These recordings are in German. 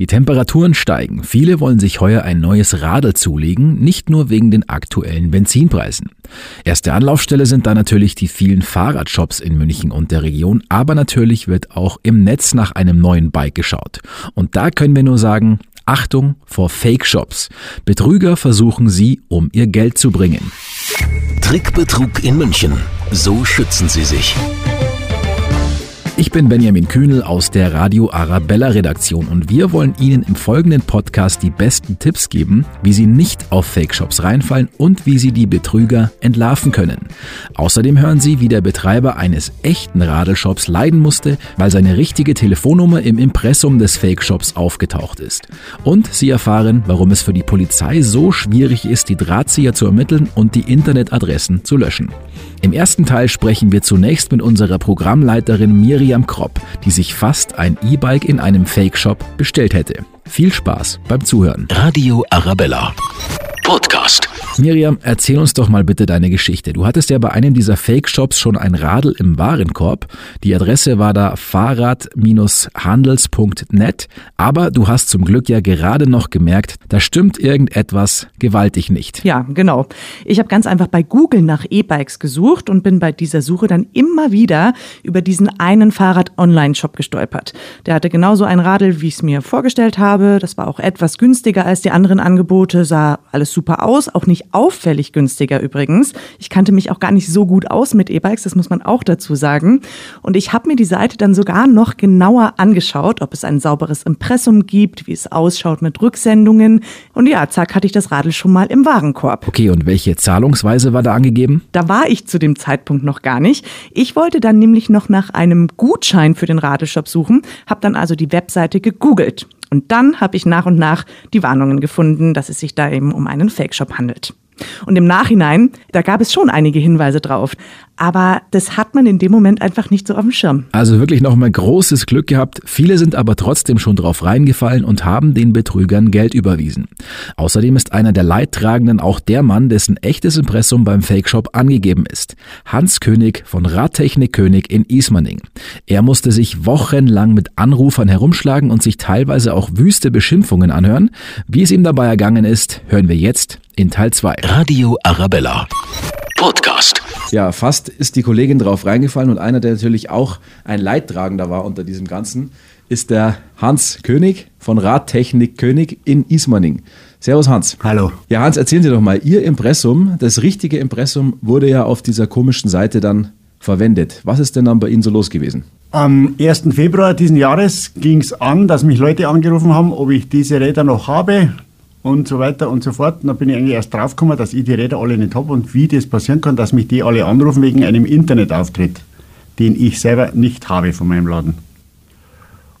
Die Temperaturen steigen. Viele wollen sich heuer ein neues Radl zulegen, nicht nur wegen den aktuellen Benzinpreisen. Erste Anlaufstelle sind da natürlich die vielen Fahrradshops in München und der Region, aber natürlich wird auch im Netz nach einem neuen Bike geschaut. Und da können wir nur sagen, Achtung vor Fake-Shops. Betrüger versuchen sie, um ihr Geld zu bringen. Trickbetrug in München. So schützen sie sich. Ich bin Benjamin Kühnel aus der Radio Arabella Redaktion und wir wollen Ihnen im folgenden Podcast die besten Tipps geben, wie Sie nicht auf Fake-Shops reinfallen und wie Sie die Betrüger entlarven können. Außerdem hören Sie, wie der Betreiber eines echten Radelshops leiden musste, weil seine richtige Telefonnummer im Impressum des Fake-Shops aufgetaucht ist. Und Sie erfahren, warum es für die Polizei so schwierig ist, die Drahtzieher zu ermitteln und die Internetadressen zu löschen. Im ersten Teil sprechen wir zunächst mit unserer Programmleiterin Miriam Kropp, die sich fast ein E-Bike in einem Fake-Shop bestellt hätte. Viel Spaß beim Zuhören. Radio Arabella. Podcast. Miriam, erzähl uns doch mal bitte deine Geschichte. Du hattest ja bei einem dieser Fake-Shops schon ein Radl im Warenkorb. Die Adresse war da fahrrad-handels.net, aber du hast zum Glück ja gerade noch gemerkt, da stimmt irgendetwas gewaltig nicht. Ja, genau. Ich habe ganz einfach bei Google nach E-Bikes gesucht und bin bei dieser Suche dann immer wieder über diesen einen Fahrrad-Online-Shop gestolpert. Der hatte genauso ein Radl, wie ich es mir vorgestellt habe. Das war auch etwas günstiger als die anderen Angebote, sah alles super aus, auch nicht auffällig günstiger übrigens. Ich kannte mich auch gar nicht so gut aus mit E-Bikes, das muss man auch dazu sagen. Und ich habe mir die Seite dann sogar noch genauer angeschaut, ob es ein sauberes Impressum gibt, wie es ausschaut mit Rücksendungen. Und ja, zack, hatte ich das Radl schon mal im Warenkorb. Okay, und welche Zahlungsweise war da angegeben? Da war ich zu dem Zeitpunkt noch gar nicht. Ich wollte dann nämlich noch nach einem Gutschein für den Radelshop suchen, habe dann also die Webseite gegoogelt. Und dann habe ich nach und nach die Warnungen gefunden, dass es sich da eben um einen Fake-Shop handelt. Und im Nachhinein, da gab es schon einige Hinweise drauf. Aber das hat man in dem Moment einfach nicht so auf dem Schirm. Also wirklich nochmal großes Glück gehabt. Viele sind aber trotzdem schon drauf reingefallen und haben den Betrügern Geld überwiesen. Außerdem ist einer der Leidtragenden auch der Mann, dessen echtes Impressum beim Fake-Shop angegeben ist. Hans König von Radtechnik König in Ismaning. Er musste sich wochenlang mit Anrufern herumschlagen und sich teilweise auch wüste Beschimpfungen anhören. Wie es ihm dabei ergangen ist, hören wir jetzt in Teil 2. Radio Arabella. Podcast. Ja, fast ist die Kollegin drauf reingefallen und einer, der natürlich auch ein Leidtragender war unter diesem Ganzen, ist der Hans König von Radtechnik König in Ismaning. Servus Hans. Hallo. Ja, Hans, erzählen Sie doch mal, Ihr Impressum, das richtige Impressum, wurde ja auf dieser komischen Seite dann verwendet. Was ist denn dann bei Ihnen so los gewesen? Am 1. Februar diesen Jahres ging es an, dass mich Leute angerufen haben, ob ich diese Räder noch habe und so weiter und so fort. Und da bin ich eigentlich erst draufgekommen, dass ich die Räder alle nicht habe und wie das passieren kann, dass mich die alle anrufen wegen einem Internetauftritt, den ich selber nicht habe von meinem Laden.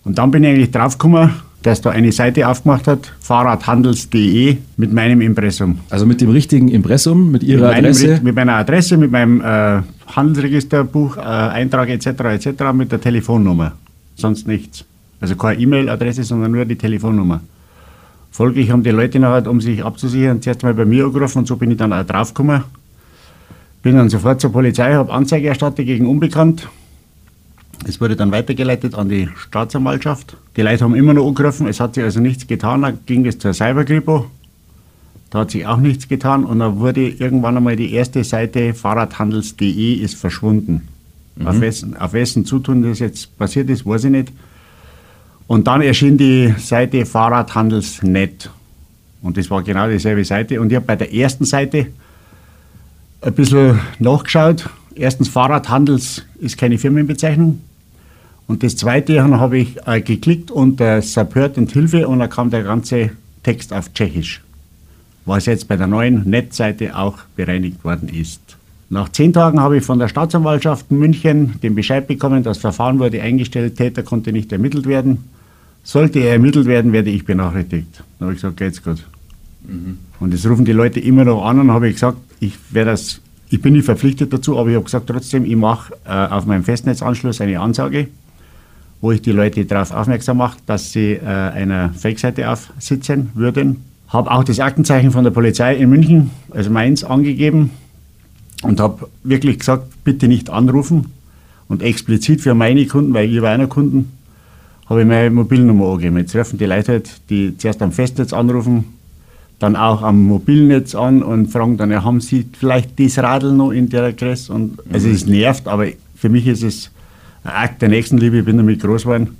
Und dann bin ich eigentlich draufgekommen, dass da eine Seite aufgemacht hat, fahrradhandels.de mit meinem Impressum. Also mit dem richtigen Impressum, mit Ihrer mit meinem, Adresse? Mit meiner Adresse, mit meinem äh, Handelsregisterbuch, äh, Eintrag etc. etc. mit der Telefonnummer. Sonst nichts. Also keine E-Mail-Adresse, sondern nur die Telefonnummer. Folglich haben die Leute nachher, um sich abzusichern, zuerst mal bei mir angerufen und so bin ich dann auch draufgekommen. Bin dann sofort zur Polizei, habe Anzeige erstattet gegen Unbekannt. Es wurde dann weitergeleitet an die Staatsanwaltschaft. Die Leute haben immer noch angerufen, es hat sich also nichts getan. Dann ging es zur Cyberkripo. Da hat sich auch nichts getan und dann wurde irgendwann einmal die erste Seite fahrradhandels.de ist verschwunden. Mhm. Auf, wessen, auf wessen Zutun das jetzt passiert ist, weiß ich nicht. Und dann erschien die Seite Fahrradhandelsnet. Und das war genau dieselbe Seite. Und ich habe bei der ersten Seite ein bisschen nachgeschaut. Erstens, Fahrradhandels ist keine Firmenbezeichnung. Und das zweite habe ich äh, geklickt unter Support und Hilfe und dann kam der ganze Text auf Tschechisch. Was jetzt bei der neuen Netzseite auch bereinigt worden ist. Nach zehn Tagen habe ich von der Staatsanwaltschaft München den Bescheid bekommen, das Verfahren wurde eingestellt, Täter konnte nicht ermittelt werden. Sollte er ermittelt werden, werde ich benachrichtigt. Dann habe ich gesagt, geht's gut. Mhm. Und das rufen die Leute immer noch an und habe ich gesagt, ich werde das, ich bin nicht verpflichtet dazu, aber ich habe gesagt trotzdem, ich mache äh, auf meinem Festnetzanschluss eine Ansage, wo ich die Leute darauf aufmerksam mache, dass sie äh, einer Fake-Seite aufsitzen würden. Habe auch das Aktenzeichen von der Polizei in München, also meins, angegeben und habe wirklich gesagt, bitte nicht anrufen und explizit für meine Kunden, weil ich war einer Kunden habe ich meine Mobilnummer angegeben. Jetzt rufen die Leute halt, die zuerst am Festnetz anrufen, dann auch am Mobilnetz an und fragen dann, ja, haben Sie vielleicht das Radl noch in der Kresse? Und, also es nervt, aber für mich ist es ein Akt der Nächstenliebe, ich bin damit groß geworden,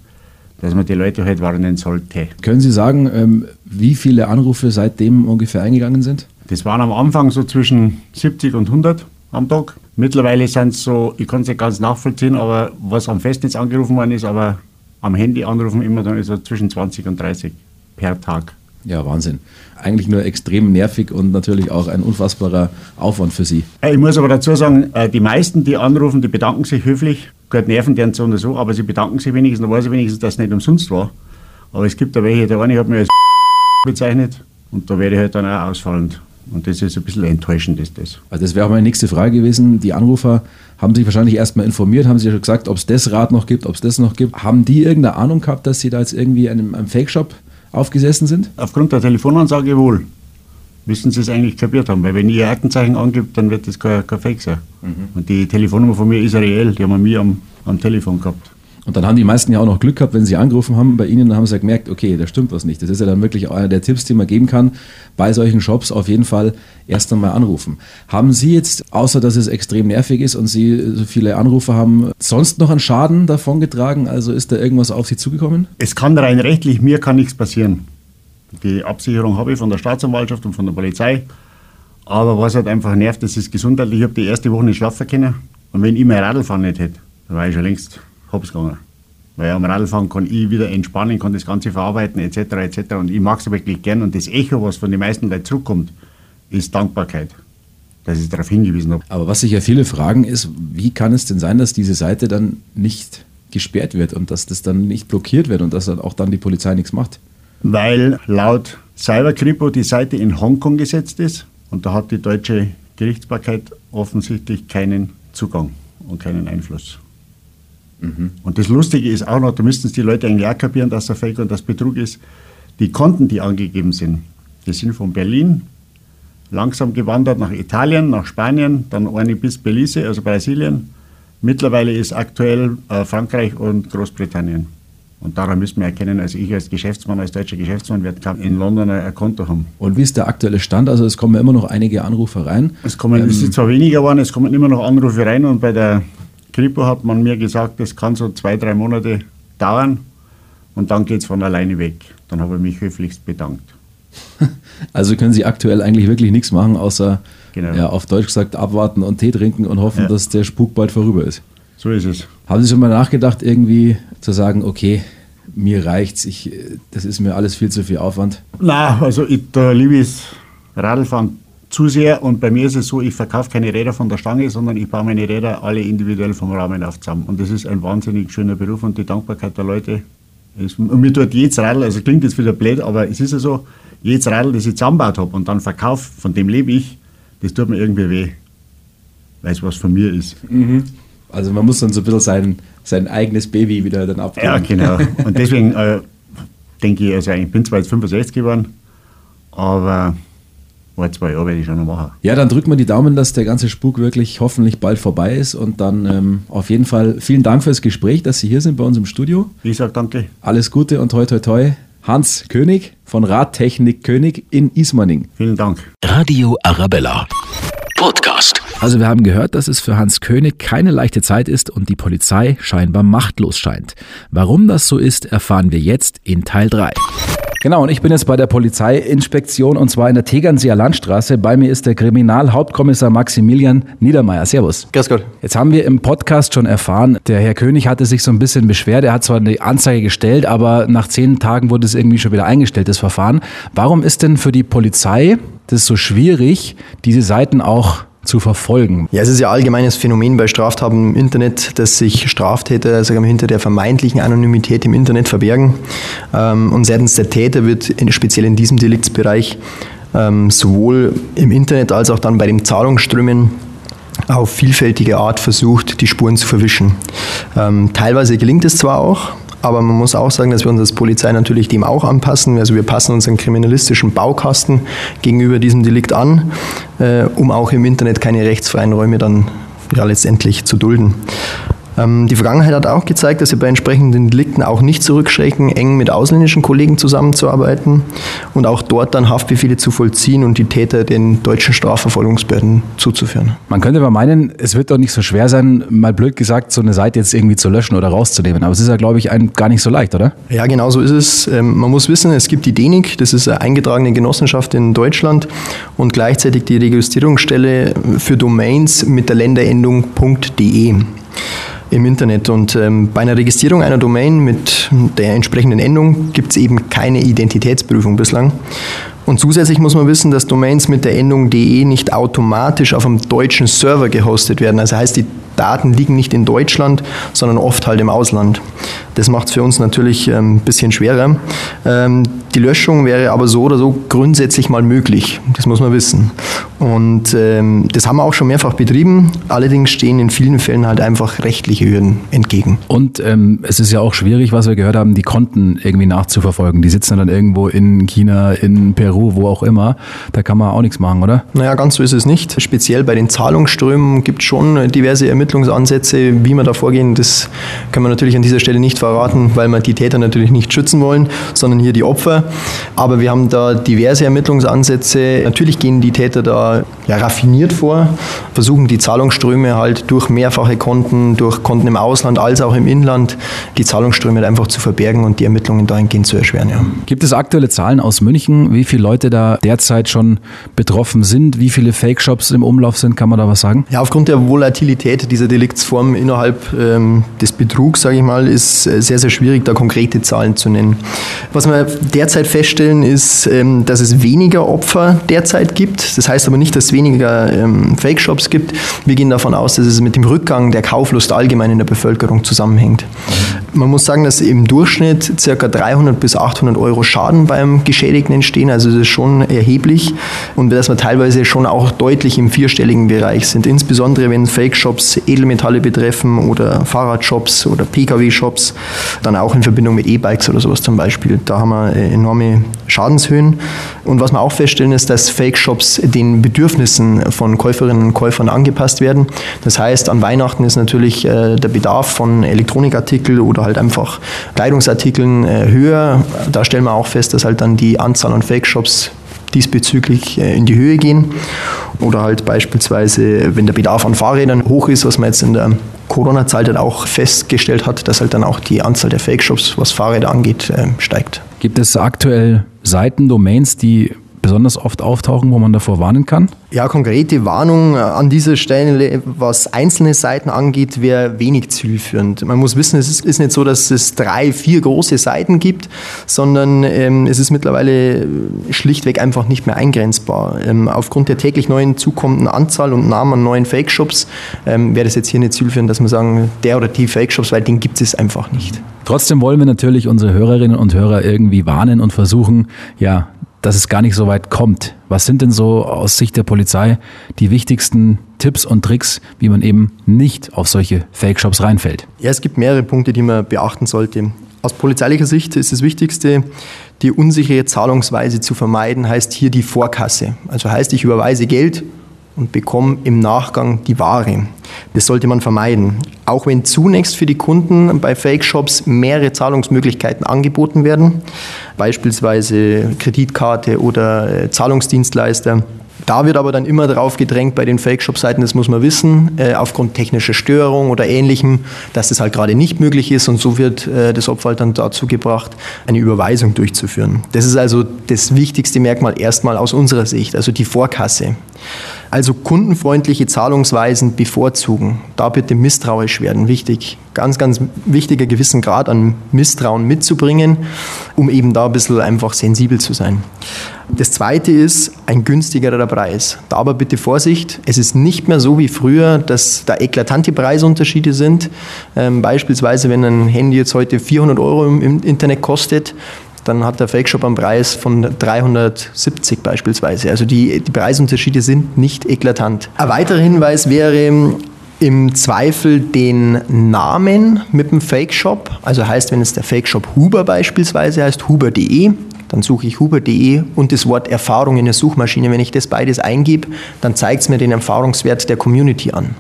dass man die Leute halt warnen sollte. Können Sie sagen, ähm, wie viele Anrufe seitdem ungefähr eingegangen sind? Das waren am Anfang so zwischen 70 und 100 am Tag. Mittlerweile sind es so, ich kann es nicht ganz nachvollziehen, aber was am Festnetz angerufen worden ist, aber am Handy anrufen immer dann ist es zwischen 20 und 30 per Tag. Ja, Wahnsinn. Eigentlich nur extrem nervig und natürlich auch ein unfassbarer Aufwand für Sie. Ich muss aber dazu sagen, äh, die meisten, die anrufen, die bedanken sich höflich. Gut, nerven deren so und so, aber sie bedanken sich wenigstens, dann weiß ich wenigstens, dass es nicht umsonst war. Aber es gibt da welche, der eine hat mich als bezeichnet und da werde ich halt dann auch ausfallend. Und das ist ein bisschen enttäuschend, ist das. Also das wäre auch meine nächste Frage gewesen. Die Anrufer haben sich wahrscheinlich erstmal informiert, haben sich schon gesagt, ob es das Rad noch gibt, ob es das noch gibt. Haben die irgendeine Ahnung gehabt, dass sie da jetzt irgendwie in einem, einem Fake-Shop aufgesessen sind? Aufgrund der Telefonansage wohl. Müssen sie es eigentlich kapiert haben, weil wenn ihr Aktenzeichen angibt, dann wird das kein, kein Fake sein. Und die Telefonnummer von mir ist reell, die haben wir mir am, am Telefon gehabt. Und dann haben die meisten ja auch noch Glück gehabt, wenn sie angerufen haben bei Ihnen, dann haben sie ja gemerkt, okay, da stimmt was nicht. Das ist ja dann wirklich einer der Tipps, die man geben kann, bei solchen Shops auf jeden Fall erst einmal anrufen. Haben Sie jetzt, außer dass es extrem nervig ist und Sie so viele Anrufe haben, sonst noch einen Schaden davongetragen? Also ist da irgendwas auf Sie zugekommen? Es kann rein rechtlich, mir kann nichts passieren. Die Absicherung habe ich von der Staatsanwaltschaft und von der Polizei. Aber was halt einfach nervt, das ist gesundheitlich. Ich habe die erste Woche nicht schlafen können. Und wenn ich mein Radlfahren nicht hätte, dann war ich schon längst hops gegangen. Weil am Radlfahren kann ich wieder entspannen, kann das Ganze verarbeiten, etc. etc. Und ich mag es wirklich gern. Und das Echo, was von den meisten Leuten zurückkommt, ist Dankbarkeit, dass ich darauf hingewiesen habe. Aber was sich ja viele fragen ist, wie kann es denn sein, dass diese Seite dann nicht gesperrt wird und dass das dann nicht blockiert wird und dass dann auch dann die Polizei nichts macht? Weil laut Cyberkripo die Seite in Hongkong gesetzt ist und da hat die deutsche Gerichtsbarkeit offensichtlich keinen Zugang und keinen Einfluss. Und das Lustige ist auch noch, da müssten es die Leute eigentlich auch kapieren, dass der Fake und das Betrug ist. Die Konten, die angegeben sind, die sind von Berlin langsam gewandert nach Italien, nach Spanien, dann eine bis Belize, also Brasilien. Mittlerweile ist aktuell äh, Frankreich und Großbritannien. Und daran müssen wir erkennen, also ich als Geschäftsmann, als deutscher Geschäftsmann, werde in London ein Konto haben. Und wie ist der aktuelle Stand? Also es kommen immer noch einige Anrufe rein. Es, kommen, es ist zwar weniger geworden, es kommen immer noch Anrufe rein und bei der Kripo hat man mir gesagt, das kann so zwei, drei Monate dauern und dann geht es von alleine weg. Dann habe ich mich höflichst bedankt. Also können Sie aktuell eigentlich wirklich nichts machen, außer Genau. ja, auf Deutsch gesagt abwarten und Tee trinken und hoffen, Ja. dass der Spuk bald vorüber ist. So ist es. Haben Sie schon mal nachgedacht, irgendwie zu sagen, okay, mir reicht's, ich, das ist mir alles viel zu viel Aufwand? Na, also ich, liebe ich das Radlfahren zu sehr und bei mir ist es so, ich verkaufe keine Räder von der Stange, sondern ich baue meine Räder alle individuell vom Rahmen auf zusammen. Und das ist ein wahnsinnig schöner Beruf und die Dankbarkeit der Leute. ist- Und mir tut jedes Radl, also klingt jetzt wieder blöd, aber es ist ja so, jedes Radl, das ich zusammengebaut habe und dann verkaufe, von dem lebe ich, das tut mir irgendwie weh. Weil es was von mir ist. Also man muss dann so ein bisschen sein, sein eigenes Baby wieder dann abgeben. Ja, genau. Und deswegen äh, denke ich, also ich bin zwar jetzt 65 geworden, aber ein, zwei Jahre werde ich schon noch machen. Ja, dann drücken wir die Daumen, dass der ganze Spuk wirklich hoffentlich bald vorbei ist. Und dann ähm, auf jeden Fall vielen Dank fürs Gespräch, dass Sie hier sind bei uns im Studio. Ich sage danke. Alles Gute und toi toi toi. Hans König von Radtechnik König in Ismaning. Vielen Dank. Radio Arabella. Podcast. Also wir haben gehört, dass es für Hans König keine leichte Zeit ist und die Polizei scheinbar machtlos scheint. Warum das so ist, erfahren wir jetzt in Teil 3. Genau, und ich bin jetzt bei der Polizeiinspektion und zwar in der Tegernseer Landstraße. Bei mir ist der Kriminalhauptkommissar Maximilian Niedermeyer. Servus. Grüß Gott. Jetzt haben wir im Podcast schon erfahren, der Herr König hatte sich so ein bisschen beschwert. Er hat zwar eine Anzeige gestellt, aber nach zehn Tagen wurde es irgendwie schon wieder eingestellt, das Verfahren. Warum ist denn für die Polizei das so schwierig, diese Seiten auch zu verfolgen? Ja, es ist ja allgemeines Phänomen bei Straftaten im Internet, dass sich Straftäter sagen wir, hinter der vermeintlichen Anonymität im Internet verbergen. Ähm, Und seitens der Täter wird speziell in diesem Deliktsbereich ähm, sowohl im Internet als auch dann bei den Zahlungsströmen auf vielfältige Art versucht, die Spuren zu verwischen. Ähm, teilweise gelingt es zwar auch, aber man muss auch sagen, dass wir uns als Polizei natürlich dem auch anpassen. Also wir passen unseren kriminalistischen Baukasten gegenüber diesem Delikt an, äh, um auch im Internet keine rechtsfreien Räume dann ja, letztendlich zu dulden. Ähm, die Vergangenheit hat auch gezeigt, dass sie bei entsprechenden Delikten auch nicht zurückschrecken, eng mit ausländischen Kollegen zusammenzuarbeiten und auch dort dann Haftbefehle zu vollziehen und die Täter den deutschen Strafverfolgungsbehörden zuzuführen. Man könnte aber meinen, es wird doch nicht so schwer sein, mal blöd gesagt, so eine Seite jetzt irgendwie zu löschen oder rauszunehmen. Aber es ist ja, glaube ich, ein, gar nicht so leicht, oder? Ja, genau so ist es. Ähm, man muss wissen, es gibt die DENIC, das ist eine eingetragene Genossenschaft in Deutschland und gleichzeitig die Registrierungsstelle für Domains mit der Länderendung .de im Internet. Und ähm, bei einer Registrierung einer Domain mit der entsprechenden Endung gibt es eben keine Identitätsprüfung bislang. Und zusätzlich muss man wissen, dass Domains mit der Endung de nicht automatisch auf einem deutschen Server gehostet werden. Also heißt, die Daten liegen nicht in Deutschland, sondern oft halt im Ausland. Das macht es für uns natürlich ein ähm, bisschen schwerer. Ähm, die Löschung wäre aber so oder so grundsätzlich mal möglich. Das muss man wissen. Und ähm, das haben wir auch schon mehrfach betrieben. Allerdings stehen in vielen Fällen halt einfach rechtliche Hürden entgegen. Und ähm, es ist ja auch schwierig, was wir gehört haben, die Konten irgendwie nachzuverfolgen. Die sitzen dann irgendwo in China, in Peru, wo auch immer. Da kann man auch nichts machen, oder? Naja, ganz so ist es nicht. Speziell bei den Zahlungsströmen gibt es schon diverse Ermittlungsansätze, wie wir da vorgehen. Das können wir natürlich an dieser Stelle nicht verraten, weil wir die Täter natürlich nicht schützen wollen, sondern hier die Opfer. Aber wir haben da diverse Ermittlungsansätze. Natürlich gehen die Täter da ja, raffiniert vor, versuchen die Zahlungsströme halt durch mehrfache Konten, durch Konten im Ausland als auch im Inland, die Zahlungsströme einfach zu verbergen und die Ermittlungen dahingehend zu erschweren. Ja. Gibt es aktuelle Zahlen aus München, wie viele Leute da derzeit schon betroffen sind, wie viele Fake-Shops im Umlauf sind? Kann man da was sagen? Ja, aufgrund der Volatilität dieser Deliktsform innerhalb ähm, des Betrugs, sage ich mal, ist äh, sehr, sehr schwierig, da konkrete Zahlen zu nennen. Was wir derzeit feststellen, ist, ähm, dass es weniger Opfer derzeit gibt. Das heißt aber nicht, dass es weniger ähm, Fake-Shops gibt. Wir gehen davon aus, dass es mit dem Rückgang der Kauflust allgemein in der Bevölkerung zusammenhängt. Man muss sagen, dass im Durchschnitt ca. 300 bis 800 Euro Schaden beim Geschädigten entstehen. Also das ist schon erheblich und dass wir teilweise schon auch deutlich im vierstelligen Bereich sind. Insbesondere wenn Fake-Shops Edelmetalle betreffen oder Fahrradshops oder Pkw-Shops, dann auch in Verbindung mit E-Bikes oder sowas zum Beispiel. Da haben wir äh, enorme Schadenshöhen. Und was wir auch feststellen, ist, dass Fake-Shops den Bedürfnissen von Käuferinnen und Käufern angepasst werden. Das heißt, an Weihnachten ist natürlich äh, der Bedarf von Elektronikartikeln oder halt einfach Kleidungsartikeln äh, höher. Da stellen wir auch fest, dass halt dann die Anzahl an Fake-Shops diesbezüglich in die Höhe gehen. Oder halt beispielsweise, wenn der Bedarf an Fahrrädern hoch ist, was man jetzt in der Corona-Zeit halt auch festgestellt hat, dass halt dann auch die Anzahl der Fake-Shops, was Fahrräder angeht, steigt. Gibt es aktuell Seiten, Domains, die besonders oft auftauchen, wo man davor warnen kann? Ja, konkrete Warnung an dieser Stelle, was einzelne Seiten angeht, wäre wenig zielführend. Man muss wissen, es ist nicht so, dass es drei, vier große Seiten gibt, sondern ähm, es ist mittlerweile schlichtweg einfach nicht mehr eingrenzbar. Ähm, aufgrund der täglich neuen zukommenden Anzahl und Namen an neuen Fake-Shops ähm, wäre das jetzt hier nicht zielführend, dass man sagen, der oder die Fake-Shops, weil den gibt es einfach nicht. Trotzdem wollen wir natürlich unsere Hörerinnen und Hörer irgendwie warnen und versuchen, ja, dass es gar nicht so weit kommt. Was sind denn so aus Sicht der Polizei die wichtigsten Tipps und Tricks, wie man eben nicht auf solche Fake-Shops reinfällt? Ja, es gibt mehrere Punkte, die man beachten sollte. Aus polizeilicher Sicht ist das Wichtigste, die unsichere Zahlungsweise zu vermeiden, heißt hier die Vorkasse. Also heißt, ich überweise Geld und bekomme im Nachgang die Ware. Das sollte man vermeiden. Auch wenn zunächst für die Kunden bei Fake-Shops mehrere Zahlungsmöglichkeiten angeboten werden, beispielsweise Kreditkarte oder äh, Zahlungsdienstleister. Da wird aber dann immer darauf gedrängt bei den Fake-Shop-Seiten, das muss man wissen, äh, aufgrund technischer Störung oder ähnlichem, dass das halt gerade nicht möglich ist und so wird äh, das Opfer halt dann dazu gebracht, eine Überweisung durchzuführen. Das ist also das wichtigste Merkmal erstmal aus unserer Sicht, also die Vorkasse. Also kundenfreundliche Zahlungsweisen bevorzugen. Da bitte misstrauisch werden. Wichtig. Ganz, ganz wichtiger gewissen Grad an Misstrauen mitzubringen, um eben da ein bisschen einfach sensibel zu sein. Das zweite ist ein günstigerer Preis. Da aber bitte Vorsicht. Es ist nicht mehr so wie früher, dass da eklatante Preisunterschiede sind. Ähm, beispielsweise, wenn ein Handy jetzt heute 400 Euro im Internet kostet, dann hat der Fake Shop einen Preis von 370 beispielsweise. Also die, die Preisunterschiede sind nicht eklatant. Ein weiterer Hinweis wäre, im Zweifel den Namen mit dem Fake Shop, also heißt, wenn es der Fake Shop Huber beispielsweise heißt, huber.de, dann suche ich huber.de und das Wort Erfahrung in der Suchmaschine. Wenn ich das beides eingebe, dann zeigt es mir den Erfahrungswert der Community an.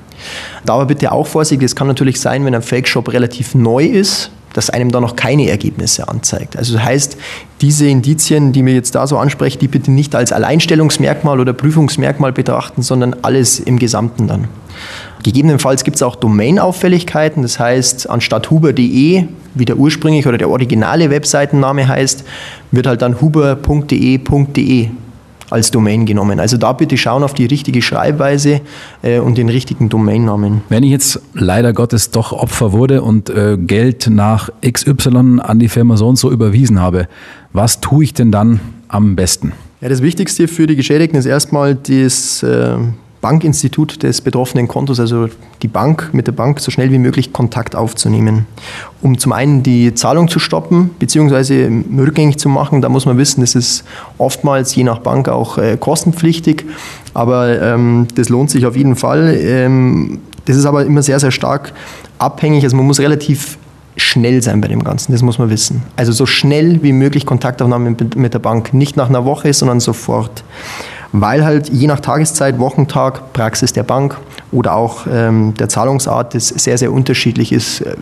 Da aber bitte auch Vorsicht, es kann natürlich sein, wenn ein Fake-Shop relativ neu ist, dass einem da noch keine Ergebnisse anzeigt. Also das heißt, diese Indizien, die mir jetzt da so ansprechen, die bitte nicht als Alleinstellungsmerkmal oder Prüfungsmerkmal betrachten, sondern alles im Gesamten dann. Gegebenenfalls gibt es auch Domain-Auffälligkeiten, das heißt, anstatt huber.de, wie der ursprüngliche oder der originale Webseitenname heißt, wird halt dann huber.de.de als Domain genommen. Also da bitte schauen auf die richtige Schreibweise äh, und den richtigen Domainnamen. Wenn ich jetzt leider Gottes doch Opfer wurde und äh, Geld nach XY an die Firma so und so überwiesen habe, was tue ich denn dann am besten? Ja, das Wichtigste für die Geschädigten ist erstmal das äh, Bankinstitut des betroffenen Kontos, also die Bank, mit der Bank so schnell wie möglich Kontakt aufzunehmen. Um zum einen die Zahlung zu stoppen bzw. rückgängig zu machen, da muss man wissen, das ist oftmals je nach Bank auch äh, kostenpflichtig, aber ähm, das lohnt sich auf jeden Fall. Ähm, das ist aber immer sehr, sehr stark abhängig, also man muss relativ schnell sein bei dem Ganzen, das muss man wissen. Also so schnell wie möglich Kontaktaufnahme mit der Bank, nicht nach einer Woche, sondern sofort weil halt je nach Tageszeit, Wochentag, Praxis der Bank oder auch ähm, der Zahlungsart es sehr, sehr unterschiedlich ist, äh,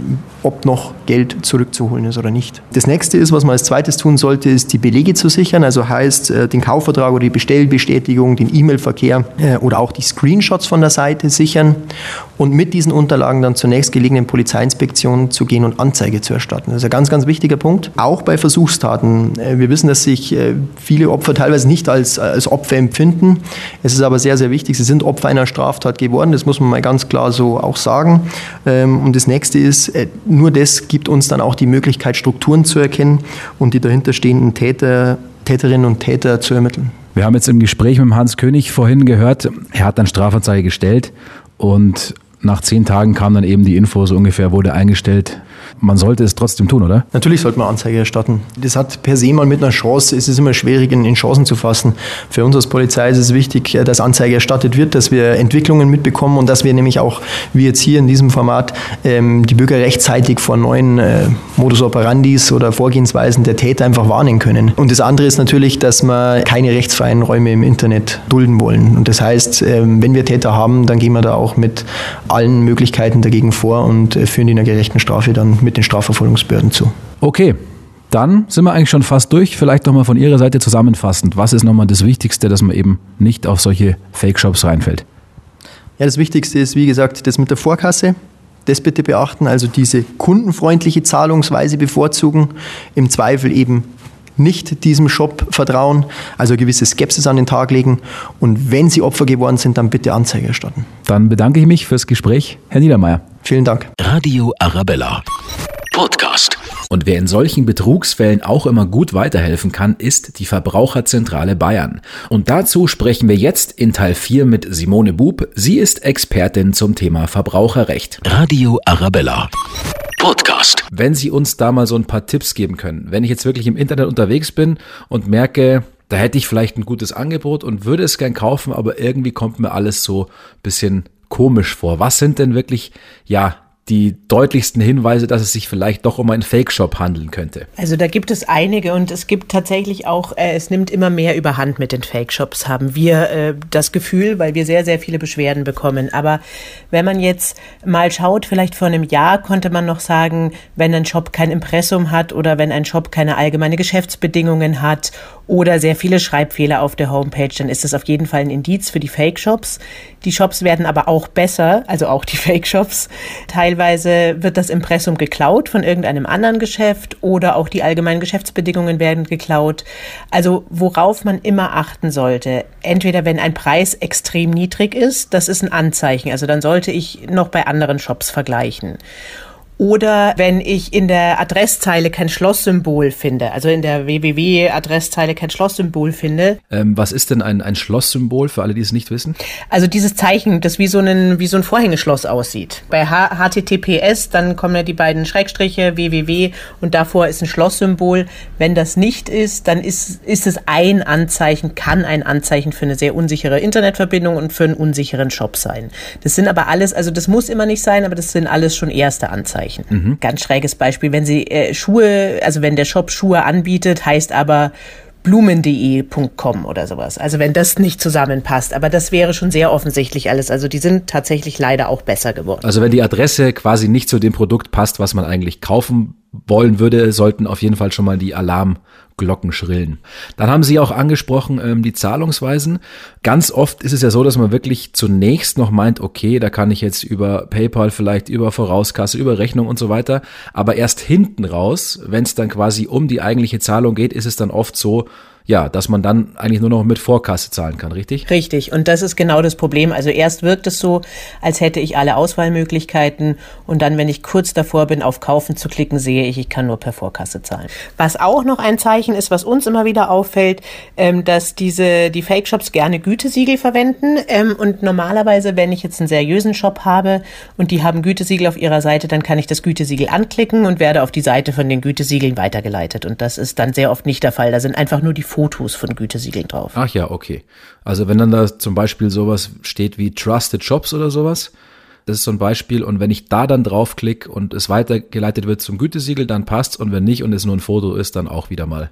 ob noch Geld zurückzuholen ist oder nicht. Das nächste ist, was man als zweites tun sollte, ist die Belege zu sichern, also heißt äh, den Kaufvertrag oder die Bestellbestätigung, den E-Mail-Verkehr äh, oder auch die Screenshots von der Seite sichern und mit diesen Unterlagen dann zur nächstgelegenen Polizeiinspektion zu gehen und Anzeige zu erstatten. Das ist ein ganz, ganz wichtiger Punkt. Auch bei Versuchstaten. Äh, wir wissen, dass sich äh, viele Opfer teilweise nicht als, als Opfer empfinden finden. Es ist aber sehr, sehr wichtig, sie sind Opfer einer Straftat geworden, das muss man mal ganz klar so auch sagen. Ähm, und das nächste ist, äh, nur das gibt uns dann auch die Möglichkeit, Strukturen zu erkennen und die dahinterstehenden Täter, Täterinnen und Täter zu ermitteln. Wir haben jetzt im Gespräch mit Hans König vorhin gehört, er hat dann Strafanzeige gestellt und nach zehn Tagen kam dann eben die Info, so ungefähr wurde eingestellt man sollte es trotzdem tun, oder? Natürlich sollte man Anzeige erstatten. Das hat per se mal mit einer Chance, es ist immer schwierig, in, Chancen zu fassen. Für uns als Polizei ist es wichtig, dass Anzeige erstattet wird, dass wir Entwicklungen mitbekommen und dass wir nämlich auch, wie jetzt hier in diesem Format, ähm, die Bürger rechtzeitig vor neuen äh, Modus operandis oder Vorgehensweisen der Täter einfach warnen können. Und das andere ist natürlich, dass wir keine rechtsfreien Räume im Internet dulden wollen. Und das heißt, ähm, wenn wir Täter haben, dann gehen wir da auch mit allen Möglichkeiten dagegen vor und äh, führen die einer gerechten Strafe dann mit den Strafverfolgungsbehörden zu. Okay. Dann sind wir eigentlich schon fast durch. Vielleicht nochmal von Ihrer Seite zusammenfassend. Was ist nochmal das Wichtigste, dass man eben nicht auf solche Fake-Shops reinfällt? Ja, das Wichtigste ist, wie gesagt, das mit der Vorkasse. Das bitte beachten, also diese kundenfreundliche Zahlungsweise bevorzugen. Im Zweifel eben nicht diesem Shop vertrauen, also gewisse Skepsis an den Tag legen. Und wenn Sie Opfer geworden sind, dann bitte Anzeige erstatten. Dann bedanke ich mich fürs Gespräch, Herr Niedermeyer. Vielen Dank. Radio Arabella. Podcast. Und wer in solchen Betrugsfällen auch immer gut weiterhelfen kann, ist die Verbraucherzentrale Bayern. Und dazu sprechen wir jetzt in Teil 4 mit Simone Bub. Sie ist Expertin zum Thema Verbraucherrecht. Radio Arabella. Podcast. Wenn Sie uns da mal so ein paar Tipps geben können, wenn ich jetzt wirklich im Internet unterwegs bin und merke, da hätte ich vielleicht ein gutes Angebot und würde es gern kaufen, aber irgendwie kommt mir alles so ein bisschen komisch vor. Was sind denn wirklich, ja, die deutlichsten Hinweise, dass es sich vielleicht doch um einen Fake-Shop handeln könnte? Also da gibt es einige und es gibt tatsächlich auch, äh, es nimmt immer mehr überhand mit den Fake-Shops, haben wir äh, das Gefühl, weil wir sehr, sehr viele Beschwerden bekommen. Aber wenn man jetzt mal schaut, vielleicht vor einem Jahr konnte man noch sagen, wenn ein Shop kein Impressum hat oder wenn ein Shop keine allgemeine Geschäftsbedingungen hat oder sehr viele Schreibfehler auf der Homepage, dann ist das auf jeden Fall ein Indiz für die Fake-Shops. Die Shops werden aber auch besser, also auch die Fake-Shops. Teilweise wird das Impressum geklaut von irgendeinem anderen Geschäft oder auch die allgemeinen Geschäftsbedingungen werden geklaut. Also worauf man immer achten sollte, entweder wenn ein Preis extrem niedrig ist, das ist ein Anzeichen. Also dann sollte ich noch bei anderen Shops vergleichen. Oder wenn ich in der Adresszeile kein Schlosssymbol finde, also in der www-Adresszeile kein Schlosssymbol finde. Ähm, was ist denn ein, ein Schlosssymbol für alle, die es nicht wissen? Also dieses Zeichen, das wie so, ein, wie so ein Vorhängeschloss aussieht. Bei H HTTPS, dann kommen ja die beiden Schrägstriche, www und davor ist ein Schlosssymbol. Wenn das nicht ist, dann ist, ist es ein Anzeichen, kann ein Anzeichen für eine sehr unsichere Internetverbindung und für einen unsicheren Shop sein. Das sind aber alles, also das muss immer nicht sein, aber das sind alles schon erste Anzeichen. Ausrufezeichen. Mhm. Ganz schräges Beispiel, wenn Sie äh, Schuhe, also wenn der Shop Schuhe anbietet, heißt aber blumen.de.com oder sowas. Also wenn das nicht zusammenpasst. Aber das wäre schon sehr offensichtlich alles. Also die sind tatsächlich leider auch besser geworden. Also wenn die Adresse quasi nicht zu dem Produkt passt, was man eigentlich kaufen wollen würde, sollten auf jeden Fall schon mal die Alarmglocken schrillen. Dann haben Sie auch angesprochen ähm, die Zahlungsweisen. Ganz oft ist es ja so, dass man wirklich zunächst noch meint, okay, da kann ich jetzt über PayPal vielleicht, über Vorauskasse, über Rechnung und so weiter. Aber erst hinten raus, wenn es dann quasi um die eigentliche Zahlung geht, ist es dann oft so, ja, dass man dann eigentlich nur noch mit Vorkasse zahlen kann, richtig? Richtig. Und das ist genau das Problem. Also erst wirkt es so, als hätte ich alle Auswahlmöglichkeiten und dann, wenn ich kurz davor bin, auf Kaufen zu klicken, sehe ich, ich kann nur per Vorkasse zahlen. Was auch noch ein Zeichen ist, was uns immer wieder auffällt, ähm, dass diese, die Fake-Shops gerne Gütesiegel verwenden. Ähm, und normalerweise, wenn ich jetzt einen seriösen Shop habe und die haben Gütesiegel auf ihrer Seite, dann kann ich das Gütesiegel anklicken und werde auf die Seite von den Gütesiegeln weitergeleitet. Und das ist dann sehr oft nicht der Fall. Da sind einfach nur die Fotos von Gütesiegeln drauf. Ach ja, okay. Also wenn dann da zum Beispiel sowas steht wie Trusted Shops oder sowas, das ist so ein Beispiel. Und wenn ich da dann draufklicke und es weitergeleitet wird zum Gütesiegel, dann passt's. Und wenn nicht und es nur ein Foto ist, dann auch wieder mal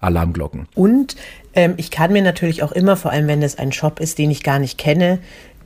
Alarmglocken. Und ähm, ich kann mir natürlich auch immer, vor allem wenn es ein Shop ist, den ich gar nicht kenne,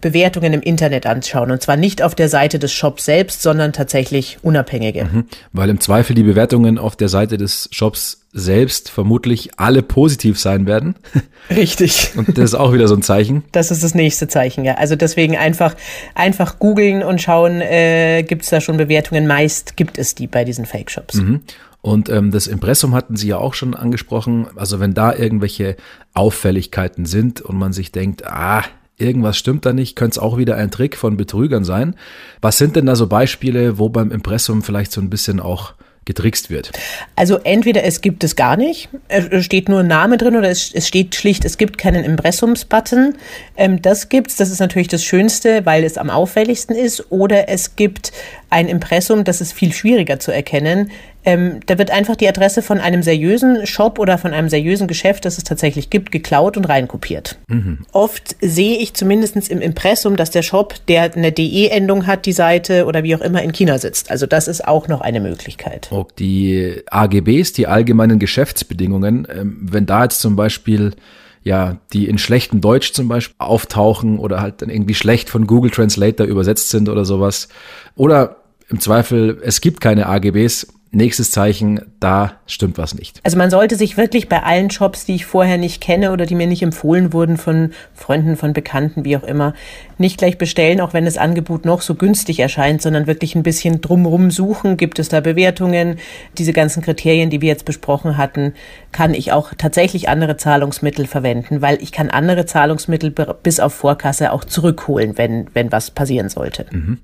Bewertungen im Internet anschauen. Und zwar nicht auf der Seite des Shops selbst, sondern tatsächlich unabhängige. Mhm, weil im Zweifel die Bewertungen auf der Seite des Shops selbst vermutlich alle positiv sein werden. Richtig. Und das ist auch wieder so ein Zeichen. Das ist das nächste Zeichen, ja. Also deswegen einfach, einfach googeln und schauen, äh, gibt es da schon Bewertungen. Meist gibt es die bei diesen Fake-Shops. Mhm. Und ähm, das Impressum hatten Sie ja auch schon angesprochen. Also wenn da irgendwelche Auffälligkeiten sind und man sich denkt, ah, irgendwas stimmt da nicht, könnte es auch wieder ein Trick von Betrügern sein. Was sind denn da so Beispiele, wo beim Impressum vielleicht so ein bisschen auch getrickst wird? Also entweder es gibt es gar nicht, es steht nur ein Name drin oder es, es steht schlicht, es gibt keinen Impressums-Button. Ähm, das gibt's, das ist natürlich das Schönste, weil es am auffälligsten ist. Oder es gibt ein Impressum, das ist viel schwieriger zu erkennen. Ähm, da wird einfach die Adresse von einem seriösen Shop oder von einem seriösen Geschäft, das es tatsächlich gibt, geklaut und reinkopiert. Mhm. Oft sehe ich zumindest im Impressum, dass der Shop, der eine DE-Endung hat, die Seite oder wie auch immer in China sitzt. Also das ist auch noch eine Möglichkeit. Auch die AGBs, die allgemeinen Geschäftsbedingungen, ähm, wenn da jetzt zum Beispiel ja, die in schlechtem Deutsch zum Beispiel auftauchen oder halt dann irgendwie schlecht von Google Translator übersetzt sind oder sowas. Oder im Zweifel, es gibt keine AGBs, nächstes Zeichen, da stimmt was nicht. Also man sollte sich wirklich bei allen Shops, die ich vorher nicht kenne oder die mir nicht empfohlen wurden von Freunden, von Bekannten, wie auch immer, nicht gleich bestellen, auch wenn das Angebot noch so günstig erscheint, sondern wirklich ein bisschen drumrum suchen. Gibt es da Bewertungen? Diese ganzen Kriterien, die wir jetzt besprochen hatten, kann ich auch tatsächlich andere Zahlungsmittel verwenden, weil ich kann andere Zahlungsmittel bis auf Vorkasse auch zurückholen, wenn, wenn was passieren sollte. Mhm.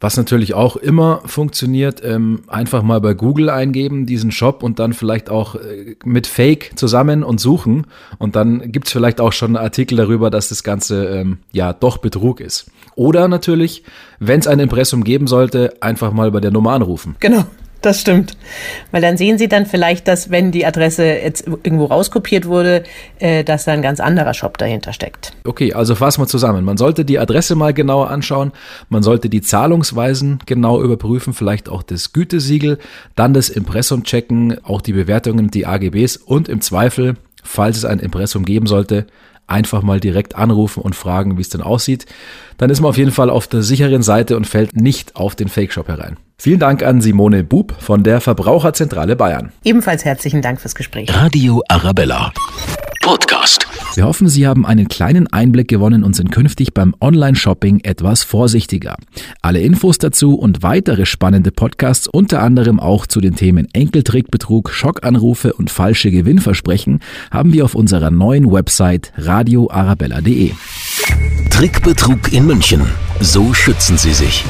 Was natürlich auch immer funktioniert, ähm, einfach mal bei Google eingeben, diesen Shop und dann vielleicht auch äh, mit Fake zusammen und suchen. Und dann gibt's vielleicht auch schon einen Artikel darüber, dass das Ganze ähm, ja doch Betrug ist. Oder natürlich, wenn es ein Impressum geben sollte, einfach mal bei der Nummer anrufen. Genau. Das stimmt. Weil dann sehen Sie dann vielleicht, dass wenn die Adresse jetzt irgendwo rauskopiert wurde, äh, dass da ein ganz anderer Shop dahinter steckt. Okay, also fassen wir zusammen. Man sollte die Adresse mal genauer anschauen, man sollte die Zahlungsweisen genau überprüfen, vielleicht auch das Gütesiegel, dann das Impressum checken, auch die Bewertungen, die AGBs und im Zweifel, falls es ein Impressum geben sollte, einfach mal direkt anrufen und fragen, wie es denn aussieht. Dann ist man auf jeden Fall auf der sicheren Seite und fällt nicht auf den Fake-Shop herein. Vielen Dank an Simone Bub von der Verbraucherzentrale Bayern. Ebenfalls herzlichen Dank fürs Gespräch. Radio Arabella. Podcast. Wir hoffen, Sie haben einen kleinen Einblick gewonnen und sind künftig beim Online-Shopping etwas vorsichtiger. Alle Infos dazu und weitere spannende Podcasts, unter anderem auch zu den Themen Enkeltrickbetrug, Schockanrufe und falsche Gewinnversprechen, haben wir auf unserer neuen Website radioarabella.de. Trickbetrug in München. So schützen Sie sich.